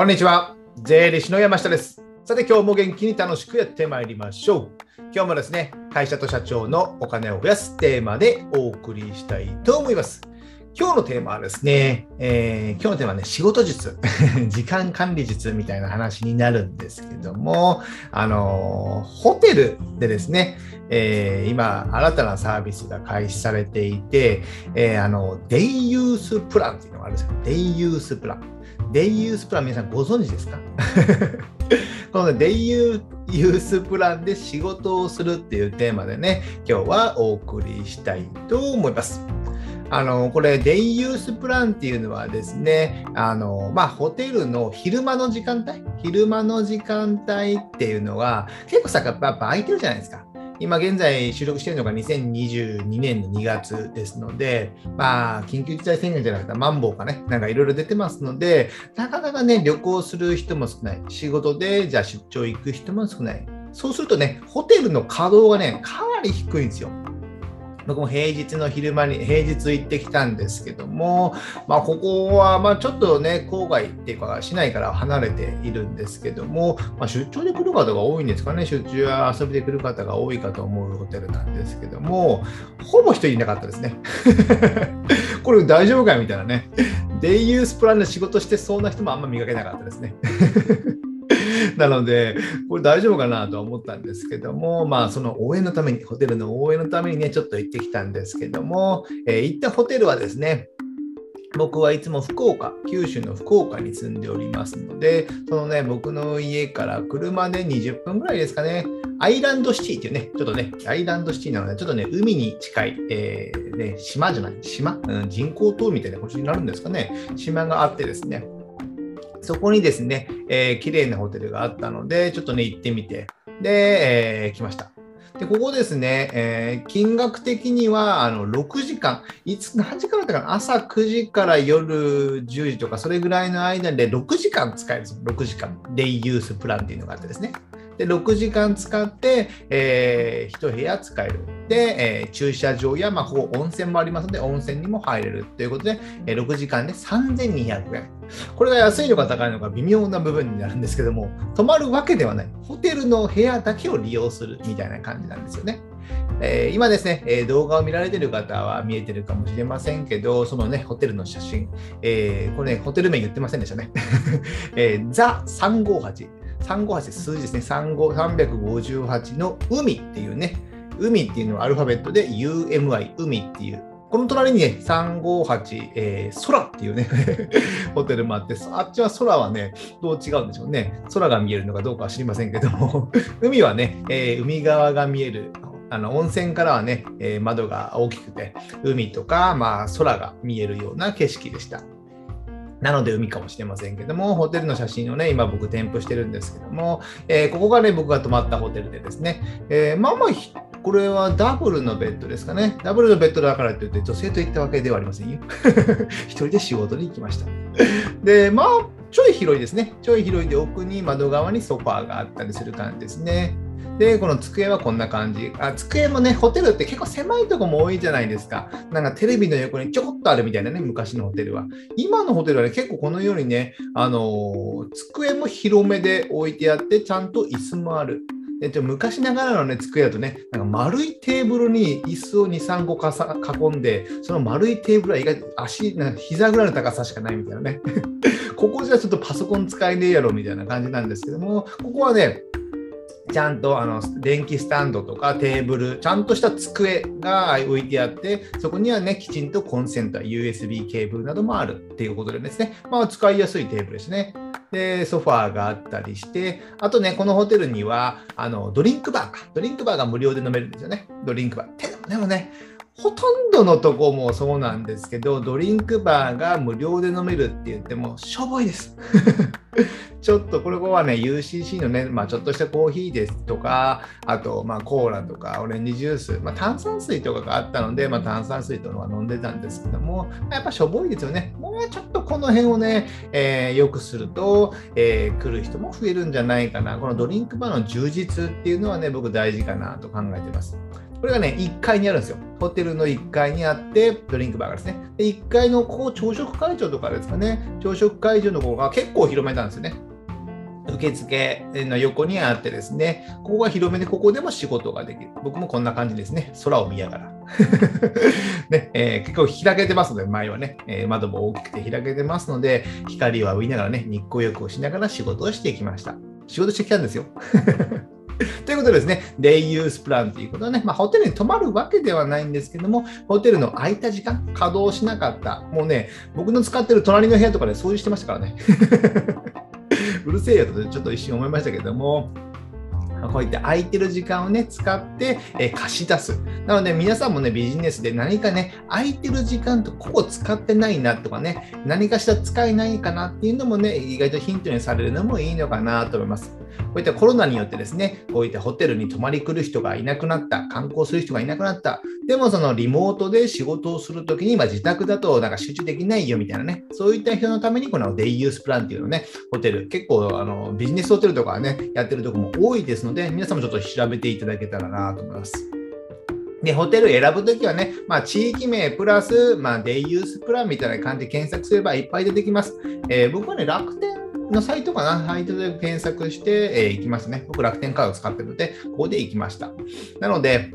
こんにちは。税理士の山下です。さて、今日も元気に楽しくやってまいりましょう。今日もですね、会社と社長のお金を増やすテーマでお送りしたいと思います。今日のテーマはですね、えー今日のテーマはね、仕事術、時間管理術みたいな話になるんですけども、あのーホテルでですね、えー今、新たなサービスが開始されていて、えあの、デイユースプランっていうのがあるんですよ。デイユースプラン。デイユースプラン皆さんご存知ですか？このデイユースプランで仕事をするっていうテーマでね、今日はお送りしたいと思います。あの、これ、デイユースプランっていうのはですね、あの、まあ、ホテルの昼間の時間帯、昼間の時間帯っていうのは、結構さ、やっぱやっぱ空いてるじゃないですか。今現在収録しているのが2022年の2月ですので、まあ、緊急事態宣言じゃなくて、マンボウかね、なんかいろいろ出てますので、なかなかね、旅行する人も少ない。仕事で、じゃあ出張行く人も少ない。そうするとね、ホテルの稼働がね、かなり低いんですよ。僕も平日の昼間に、平日行ってきたんですけども、まあ、ここは、まあ、ちょっとね、郊外っていうか、市内から離れているんですけども、まあ、出張で来る方が多いんですかね、出張や遊びで来る方が多いかと思うホテルなんですけども、ほぼ人いなかったですね。これ大丈夫かみたいなね。デイユースプランで仕事してそうな人もあんま見かけなかったですね。なので、これ大丈夫かなとは思ったんですけども、まあ、その応援のために、ホテルの応援のためにね、ちょっと行ってきたんですけども、えー行ったホテルはですね、僕はいつも福岡、九州の福岡に住んでおりますので、そのね、僕の家から車で20分ぐらいですかね、アイランドシティっていうね、ちょっとね、アイランドシティなので、ちょっとね、海に近い、えーね、島じゃない、島、うん、人工島みたいな形になるんですかね、島があってですね、そこにですね、えー綺麗なホテルがあったので、ちょっとね、行ってみて、で、えー来ました。で、ここですね、えー金額的にはあの6時間、いつ何時間だったかな、朝9時から夜10時とか、それぐらいの間で6時間使えるんですよ、6時間。デイユースプランっていうのがあってですね。で、6時間使って、えー、1部屋使える。で、えー駐車場や、まあ、ここ温泉もありますので、温泉にも入れるということで、えー6時間で3200円。これが安いのか高いのか微妙な部分になるんですけども、泊まるわけではない。ホテルの部屋だけを利用するみたいな感じなんですよね。えー今ですね、えー動画を見られている方は見えてるかもしれませんけど、そのね、ホテルの写真、えーこれね、ホテル名言ってませんでしたね。えーザ358。358数字ですね。35 358の海っていうね、海っていうのはアルファベットで UMI、海っていう。この隣にね、358、えー空っていうね、ホテルもあって、あっちは空はね、どう違うんでしょうね。空が見えるのかどうかは知りませんけども、海はね、えー海側が見える。あの温泉からはね、えー窓が大きくて、海とか、まあ、空が見えるような景色でした。なので海かもしれませんけども、ホテルの写真をね、今僕添付してるんですけども、えーここがね、僕が泊まったホテルでですね、えーまあまあ、これはダブルのベッドですかね。ダブルのベッドだからといって女性と行ったわけではありませんよ。一人で仕事に行きました。で、まあ、ちょい広いですね。ちょい広いで奥に窓側にソファーがあったりする感じですね。で、この机はこんな感じ。あ机もね、ホテルって結構狭いとこも多いじゃないですか。なんかテレビの横にちょこっとあるみたいなね、昔のホテルは。今のホテルはね、結構このようにね、あのー机も広めで置いてあって、ちゃんと椅子もある。でちょ昔ながらの、ね、机だとね、なんか丸いテーブルに椅子を2、3個かさ囲んで、その丸いテーブルは意外と足、なんか膝ぐらいの高さしかないみたいなね。ここじゃちょっとパソコン使えねえやろみたいな感じなんですけども、ここはね、ちゃんとあの電気スタンドとかテーブル、ちゃんとした机が置いてあって、そこにはね、きちんとコンセント、USB ケーブルなどもあるっていうことでですね、まあ使いやすいテーブルですね。で、ソファーがあったりして、あとね、このホテルには、あの、ドリンクバーか。ドリンクバーが無料で飲めるんですよね。ドリンクバー。でもね、ほとんどのとこもそうなんですけど、ドリンクバーが無料で飲めるって言っても、しょぼいです。ちょっとこれはね、UCC のね、まあ、ちょっとしたコーヒーですとか、あと、まあ、コーラとか、オレンジジュース、まあ、炭酸水とかがあったので、まあ、炭酸水とのは飲んでたんですけども、やっぱしょぼいですよね。もうちょっとこの辺をね、えー良くすると、えー来る人も増えるんじゃないかな。このドリンクバーの充実っていうのはね、僕大事かなと考えてます。これがね、1階にあるんですよ。ホテルの1階にあって、ドリンクバーがですね。で1階のここ朝食会場とかですかね、朝食会場の方が結構広めたんですよね。受付の横にあってですね、ここが広めで、ここでも仕事ができる。僕もこんな感じですね。空を見ながら。ねえー、結構開けてますので、前はね、えー、窓も大きくて開けてますので、光を浴びながらね、日光浴をしながら仕事をしていきました。仕事してきたんですよ。ということでですね、デイユースプランということはね、まあ、ホテルに泊まるわけではないんですけども、ホテルの空いた時間、稼働しなかった、もうね、僕の使ってる隣の部屋とかで掃除してましたからね。うるせえよとちょっと一瞬思いましたけども、こういった空いてる時間をね、使って、え貸し出す。なので、皆さんもね、ビジネスで何かね、空いてる時間とここ使ってないなとかね、何かしら使えないかなっていうのもね、意外とヒントにされるのもいいのかなと思います。こういったコロナによってですね、こういったホテルに泊まり来る人がいなくなった、観光する人がいなくなった、でもそのリモートで仕事をするときに、まあ、自宅だとなんか集中できないよみたいなね、そういった人のためにこのデイユースプランっていうのね、ホテル、結構あのビジネスホテルとかね、やってるとこも多いですので、で皆さんもちょっと調べていただけたらなと思います。で、ホテル選ぶときはね、まあ、地域名プラス、まあ、デイユースプランみたいな感じで検索すればいっぱい出てきます。えー、僕はね、楽天のサイトかな、サイトで検索して、えー、きますね。僕、楽天カード使ってるので、ここで行きました。なので、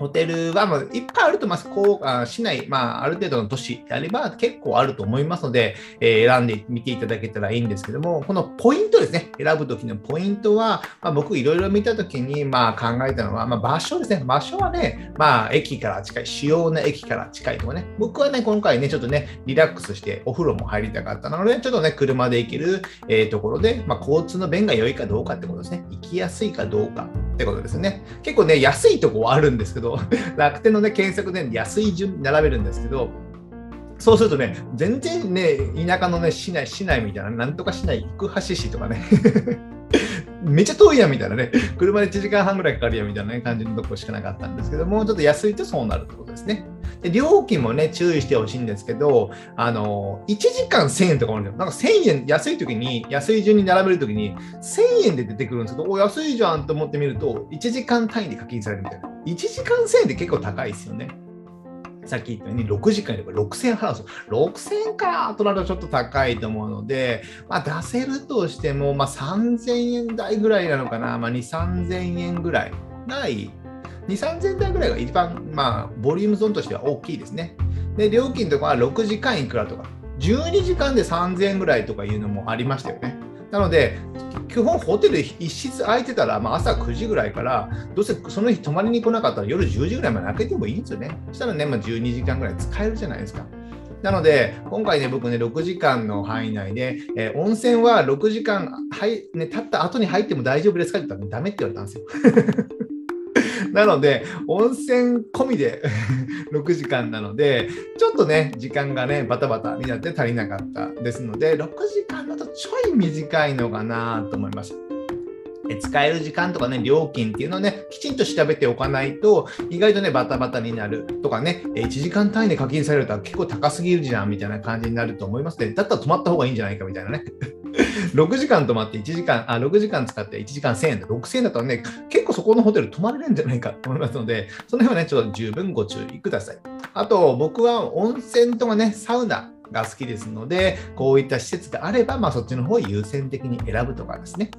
ホテルはもういっぱいあると思います。こうあ市内、まあ、ある程度の都市であれば結構あると思いますので、えー、選んでみていただけたらいいんですけども、このポイントですね、選ぶときのポイントは、まあ、僕いろいろ見たときに、まあ、考えたのは、まあ、場所ですね。場所はね、まあ、駅から近い、主要な駅から近いとかね。僕はね、今回ね、ちょっとね、リラックスしてお風呂も入りたかったので、ちょっとね、車で行ける、えー、ところで、まあ、交通の便が良いかどうかってことですね。行きやすいかどうかってことですね。結構ね、安いとこはあるんですけど、楽天のね、検索で安い順に並べるんですけど、そうするとね、全然ね、田舎のね、市内、市内みたいな、なんとか市内、行橋市とかね めっちゃ遠いやんみたいなね、車で1時間半ぐらいかかるやんみたいな、ね、感じのとこしかなかったんですけどもう、ちょっと安いとそうなるってことですね。で料金もね、注意してほしいんですけど、あの、1時間1000円とかもあるんですよ。なんか1000円、安い時に、安い順に並べる時に、1000円で出てくるんですけど、お、安いじゃんと思ってみると、1時間単位で課金されるみたいな。1時間1000円って結構高いですよね。さっき言ったように6時間やれば6000円払うんですよ。6000円かとなるとちょっと高いと思うので、まあ、出せるとしても、まあ、3000円台ぐらいなのかな、まあ、2、3000円ぐらいがいい。2、3000台ぐらいが一番、まあ、ボリュームゾーンとしては大きいですね。で、料金とかは6時間いくらとか、12時間で3000円ぐらいとかいうのもありましたよね。なので、基本ホテル一室空いてたら、まあ、朝9時ぐらいから、どうせその日泊まりに来なかったら夜10時ぐらいまで開けてもいいんですよね。そしたらね、まあ、12時間ぐらい使えるじゃないですか。なので、今回ね、僕ね、6時間の範囲内で、えー、温泉は6時間、はいね、経った後に入っても大丈夫ですかって言ったら、ダメって言われたんですよ。なので、温泉込みで 6時間なので、ちょっとね、時間がね、バタバタになって足りなかったですので、6時間だとちょい短いのかなと思います。使える時間とかね、料金っていうのをね、きちんと調べておかないと、意外とね、バタバタになるとかね、1時間単位で課金されると結構高すぎるじゃんみたいな感じになると思いますので、だったら止まった方がいいんじゃないかみたいなね。6時間泊まって1時間、あ、6時間使って1時間1000円で、6000円だったらね、結構そこのホテル泊まれるんじゃないかと思いますので、その辺はね、ちょっと十分ご注意ください。あと、僕は温泉とかね、サウナが好きですので、こういった施設であれば、まあ、そっちの方を優先的に選ぶとかですね。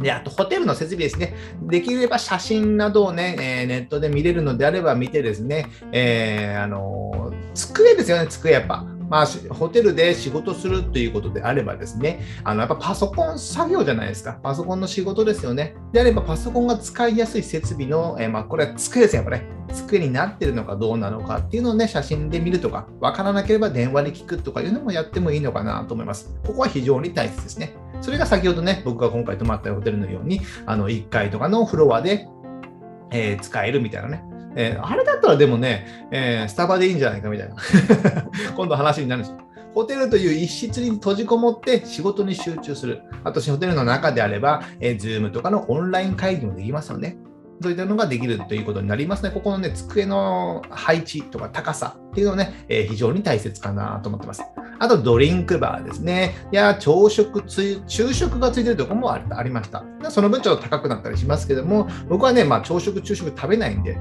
で、あと、ホテルの設備ですね。できれば写真などをね、えー、ネットで見れるのであれば見てですね、えー、あのー、机ですよね、机やっぱ。まあ、ホテルで仕事するということであればですね、あのやっぱパソコン作業じゃないですか。パソコンの仕事ですよね。であればパソコンが使いやすい設備の、えー、まあ、これは机ですよ、やっぱね。机になってるのかどうなのかっていうのをね、写真で見るとか、わからなければ電話で聞くとかいうのもやってもいいのかなと思います。ここは非常に大切ですね。それが先ほどね、僕が今回泊まったホテルのように、あの1階とかのフロアで、えー、使えるみたいなね。えー、あれだったらでもね、えー、スタバでいいんじゃないかみたいな。今度話になるんですよ。ホテルという一室に閉じこもって仕事に集中する。あと、ホテルの中であれば、えー、Zoom とかのオンライン会議もできますよね。そういったのができるということになりますね。ここのね、机の配置とか高さっていうのね、えー、非常に大切かなと思ってます。あとドリンクバーですね。いや、朝食つ、昼食がついてるところもありました。その分ちょっと高くなったりしますけども、僕はね、まあ朝食、昼食食べないんで、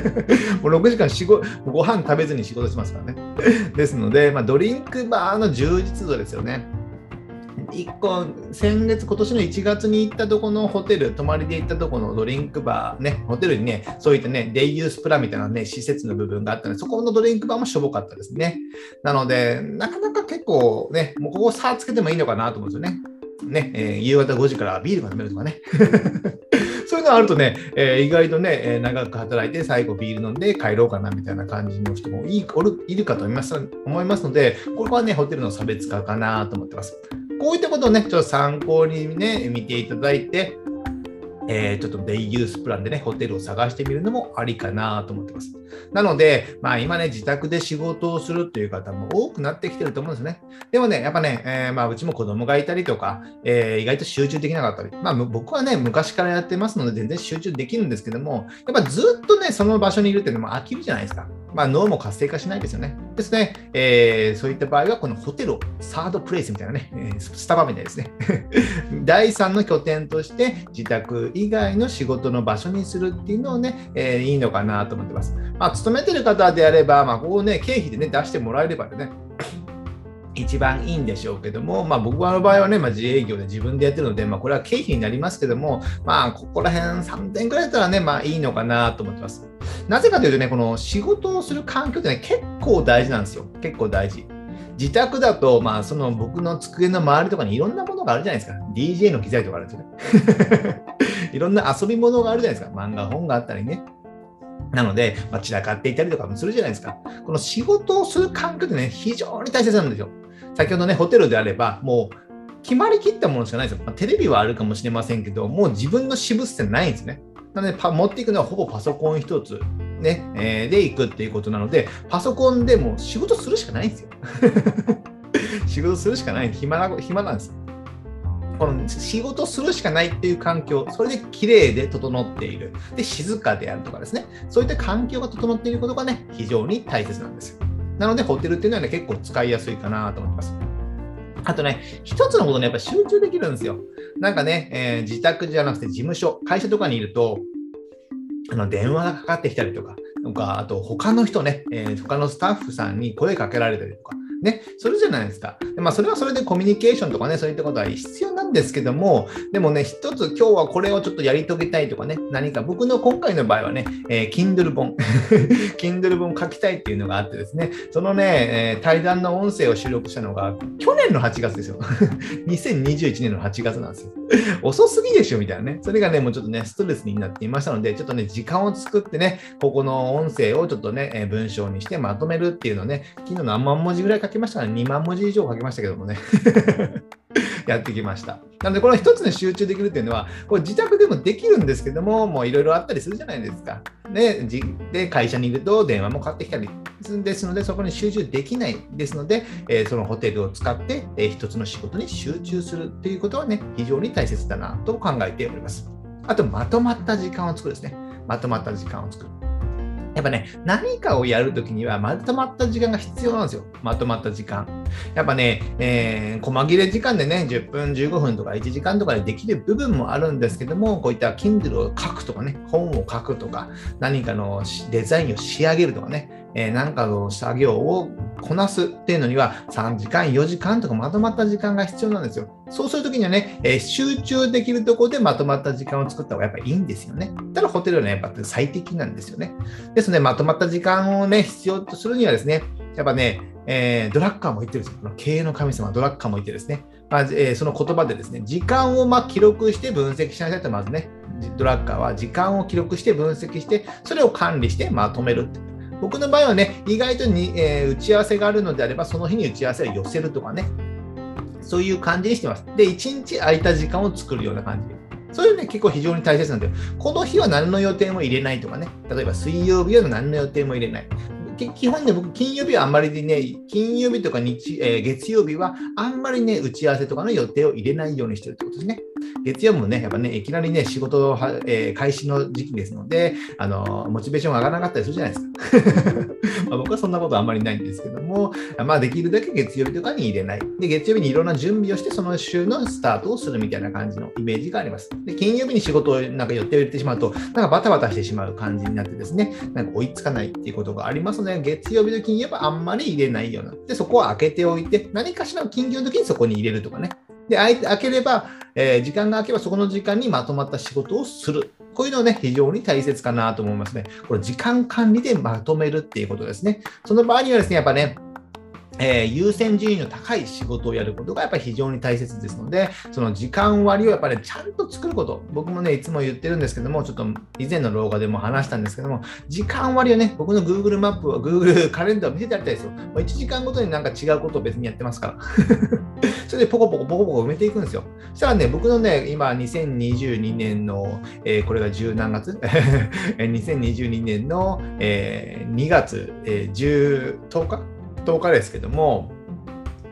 もう6時間仕事、ご飯食べずに仕事しますからね。ですので、まあ、ドリンクバーの充実度ですよね。1個、先月、今年の1月に行ったとこのホテル、泊まりで行ったとこのドリンクバー、ね、ホテルにね、そういったね、デイユースプラみたいなね、施設の部分があったので、そこのドリンクバーもしょぼかったですね。なので、なかなか結構ね、もうここ差つけてもいいのかなと思うんですよね。ね、えー、夕方5時からビールが飲めるとかね。そういうのあるとね、えー、意外とね、えー、長く働いて最後ビール飲んで帰ろうかなみたいな感じの人もいるいるかと思います思いますので、これはね、ホテルの差別化かなと思ってます。こういったことをね、ちょっと参考にね、見ていただいて、えー、ちょっとデイユースプランでね、ホテルを探してみるのもありかなと思ってます。なので、まあ今ね、自宅で仕事をするという方も多くなってきてると思うんですね。でもね、やっぱね、えー、まあうちも子供がいたりとか、えー、意外と集中できなかったり、まあ僕はね、昔からやってますので全然集中できるんですけども、やっぱずっとね、その場所にいるっていうのも飽きるじゃないですか。まあ、脳も活性化しないですよね。ですね、えー、そういった場合は、このホテルをサードプレイスみたいなね、え、スタバみたいですね。第3の拠点として自宅以外の仕事の場所にするっていうのをね、えー、いいのかなと思ってます。まあ、勤めてる方であれば、まあ、ここね、経費でね、出してもらえればね、一番いいんでしょうけども、まあ、僕の場合はね、まあ、自営業で自分でやってるので、まあ、これは経費になりますけども、まあ、ここら辺3点くらいだったらね、まあいいのかなと思ってます。なぜかというとね、この仕事をする環境ってね、結構大事なんですよ。結構大事。自宅だと、まあ、その僕の机の周りとかにいろんなものがあるじゃないですか。DJ の機材とかあるんですよね。いろんな遊び物があるじゃないですか。漫画、本があったりね。なので、まあ、散らかっていたりとかもするじゃないですか。この仕事をする環境ってね、非常に大切なんですよ。先ほどね、ホテルであれば、もう決まりきったものしかないですよ。まあ、テレビはあるかもしれませんけど、もう自分の私物ってないんですね。なので、持っていくのはほぼパソコン一つ、ね、えー、で行くっていうことなので、パソコンでも仕事するしかないんですよ。仕事するしかない。暇な暇なんです。この仕事するしかないっていう環境、それで綺麗で整っている。で、静かであるとかですね。そういった環境が整っていることがね、非常に大切なんですよ。なので、ホテルっていうのはね、結構使いやすいかなと思います。あとね、一つのことにやっぱ集中できるんですよ。なんかね、えー、自宅じゃなくて事務所、会社とかにいると、あの電話がかかってきたりとか、とかあと他の人ね、えー、他のスタッフさんに声かけられたりとか、ね、それじゃないですか。でまあ、それはそれでコミュニケーションとかね、そういったことは必要なんですけども、でもね、一つ今日はこれをちょっとやり遂げたいとかね、何か僕の今回の場合はね、えー、Kindle 本、Kindle 本書きたいっていうのがあってですね、そのね、えー、対談の音声を収録したのが去年の8月ですよ。2021年の8月なんですよ。遅すぎでしょみたいなね。それがね、もうちょっとね、ストレスになっていましたので、ちょっとね、時間を作ってね、ここの音声をちょっとね、え文章にしてまとめるっていうのをね、昨日何万文字ぐらい書きましたね、2万文字以上書きましたけどもね。やってきました。なので、この一つに集中できるっていうのは、これ自宅でもできるんですけども、もういろいろあったりするじゃないですか。で、で会社にいると電話もかかってきたりですので、そこに集中できないですので、えー、そのホテルを使って、えー、一つの仕事に集中するっていうことはね、非常に大切だなと考えております。あと、まとまった時間を作るですね。まとまった時間を作る。やっぱね、何かをやるときにはまとまった時間が必要なんですよ。まとまった時間。やっぱね、えー、細切れ時間でね、10分、15分とか1時間とかでできる部分もあるんですけども、こういった Kindle を書くとかね、本を書くとか、何かのデザインを仕上げるとかね、えー、なんかの作業をこなすっていうのには3時間、4時間とかまとまった時間が必要なんですよ。そうするときにはね、えー、集中できるところでまとまった時間を作った方がやっぱいいんですよね。ただホテルはね、やっぱ最適なんですよね。ですので、まとまった時間をね、必要とするにはですね、やっぱね、えー、ドラッカーも言ってるんですよ。この経営の神様、ドラッカーも言ってですね、まあえー、その言葉でですね、時間をま記録して分析しなさいと、まずね、ドラッカーは時間を記録して分析して、それを管理してまとめるって。僕の場合はね、意外とに、えー、打ち合わせがあるのであれば、その日に打ち合わせを寄せるとかね、そういう感じにしてます。で、1日空いた時間を作るような感じ。そういうね、結構非常に大切なんで、この日は何の予定も入れないとかね、例えば水曜日は何の予定も入れない。基本ね、僕、金曜日はあんまりね、金曜日とか日、えー、月曜日はあんまりね、打ち合わせとかの予定を入れないようにしてるってことですね。月曜日もね、やっぱね、いきなりね、仕事は、えー、開始の時期ですので、あのモチベーションが上がらなかったりするじゃないですか。ま僕はそんなことあんまりないんですけども、まあ、できるだけ月曜日とかに入れない。で、月曜日にいろんな準備をして、その週のスタートをするみたいな感じのイメージがあります。で、金曜日に仕事をなんか予定を入れてしまうと、なんかバタバタしてしまう感じになってですね、なんか追いつかないっていうことがありますので、月曜日の金曜日はあんまり入れないような。で、そこは開けておいて、何かしらの緊急の時にそこに入れるとかね。で、開ければ、えー、時間が空けばそこの時間にまとまった仕事をする。こういうのね、非常に大切かなと思いますね。これ、時間管理でまとめるっていうことですね。その場合にはですね、やっぱね、えー、優先順位の高い仕事をやることがやっぱり非常に大切ですので、その時間割をやっぱり、ね、ちゃんと作ること、僕もね、いつも言ってるんですけども、ちょっと以前の動画でも話したんですけども、時間割をね、僕の Google マップは Google カレンダーを見せてやりたいですよ。1時間ごとになんか違うことを別にやってますから。それでポコポコポコポコ埋めていくんですよ。そしたらね、僕のね、今2022年の、えー、これが10何月 ?2022 年の、えー、2月、えー、10, 10日？10日ですけども、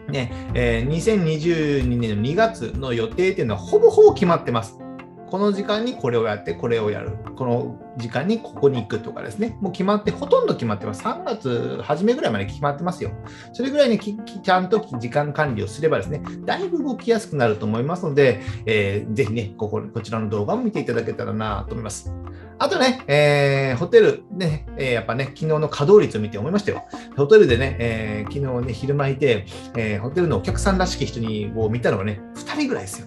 ねえー、2022年の2月の予定っていうのはほぼほぼ決まってます。この時間にこれをやって、これをやる。この時間にここに行くとかですね。もう決まって、ほとんど決まってます。3月初めぐらいまで決まってますよ。それぐらいにちゃんと時間管理をすればですね、だいぶ動きやすくなると思いますので、えー、ぜひねここ、こちらの動画を見ていただけたらなと思います。あとね、えー、ホテルね、えー、やっぱね、昨日の稼働率を見て思いましたよ。ホテルでね、えー、昨日ね、昼間いて、え、ホテルのお客さんらしき人にを見たのがね、2人ぐらいですよ。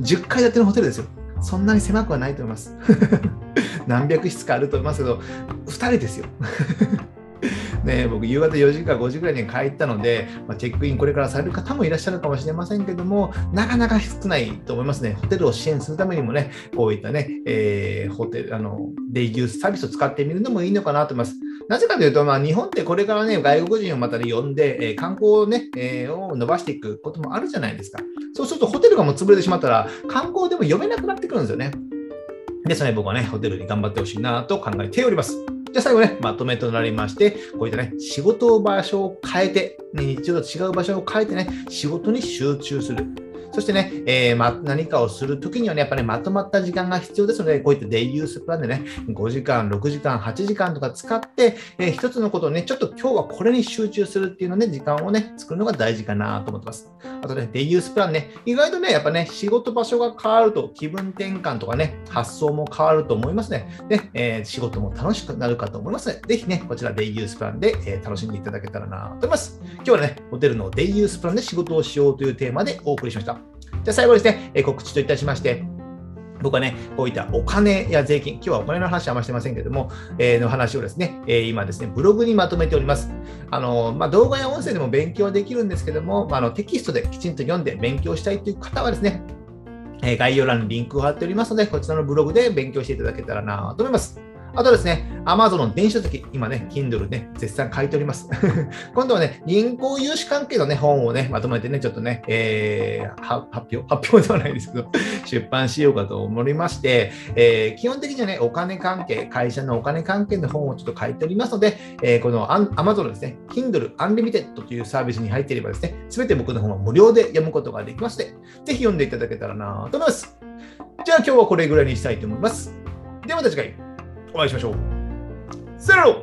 10階建てのホテルですよ。そんなに狭くはないと思います。何百室かあると思いますけど、2人ですよ。ね、僕、夕方4時か5時ぐらいに帰ったので、まあ、チェックインこれからされる方もいらっしゃるかもしれませんけども、なかなか少ないと思いますね。ホテルを支援するためにもね、こういったね、えー、ホテル、あの、デイユースサービスを使ってみるのもいいのかなと思います。なぜかというと、まあ、日本ってこれからね、外国人をまた、ね、呼んで、えー、観光をね、えー、を伸ばしていくこともあるじゃないですか。そうすると、ホテルがもう潰れてしまったら、観光でも呼べなくなってくるんですよね。ですので、僕はね、ホテルに頑張ってほしいなと考えております。じゃあ最後ね、まとめとなりまして、こういったね、仕事場所を変えて、ね、日常と違う場所を変えてね、仕事に集中する。そしてね、えー、ま、何かをするときにはね、やっぱり、ね、まとまった時間が必要ですので、こういったデイユースプランでね、5時間、6時間、8時間とか使って、えー、一つのことをね、ちょっと今日はこれに集中するっていうのね、時間をね、作るのが大事かなと思ってます。あとね、デイユースプランね、意外とね、やっぱね、仕事場所が変わると気分転換とかね、発想も変わると思いますね。で、えー、仕事も楽しくなるかと思いますので、ぜひね、こちらデイユースプランで、え楽しんでいただけたらなと思います。今日はね、ホテルのデイユースプランで仕事をしようというテーマでお送りしました。じゃ最後ですね、え告知といたしまして、僕はね、こういったお金や税金、今日はお金の話はあんましてませんけども、えー、の話をですね、えー、今ですね、ブログにまとめております。あのまあ、動画や音声でも勉強はできるんですけども、まあ、あのテキストできちんと読んで勉強したいという方はですね、え概要欄にリンクを貼っておりますので、こちらのブログで勉強していただけたらなと思います。あとですね、Amazon の電子書籍、今ね、Kindle ね、絶賛書いております。今度はね、銀行融資関係のね、本をね、まとめてね、ちょっとね、えー、発表、発表ではないですけど、出版しようかと思いまして、えー、基本的にはね、お金関係、会社のお金関係の本をちょっと書いておりますので、えー、この Amazon ですね、Kindle Unlimited というサービスに入っていればですね、すべて僕の本は無料で読むことができますので、ぜひ読んでいただけたらなと思います。じゃあ今日はこれぐらいにしたいと思います。ではまた次回。お会いしましょう。せーの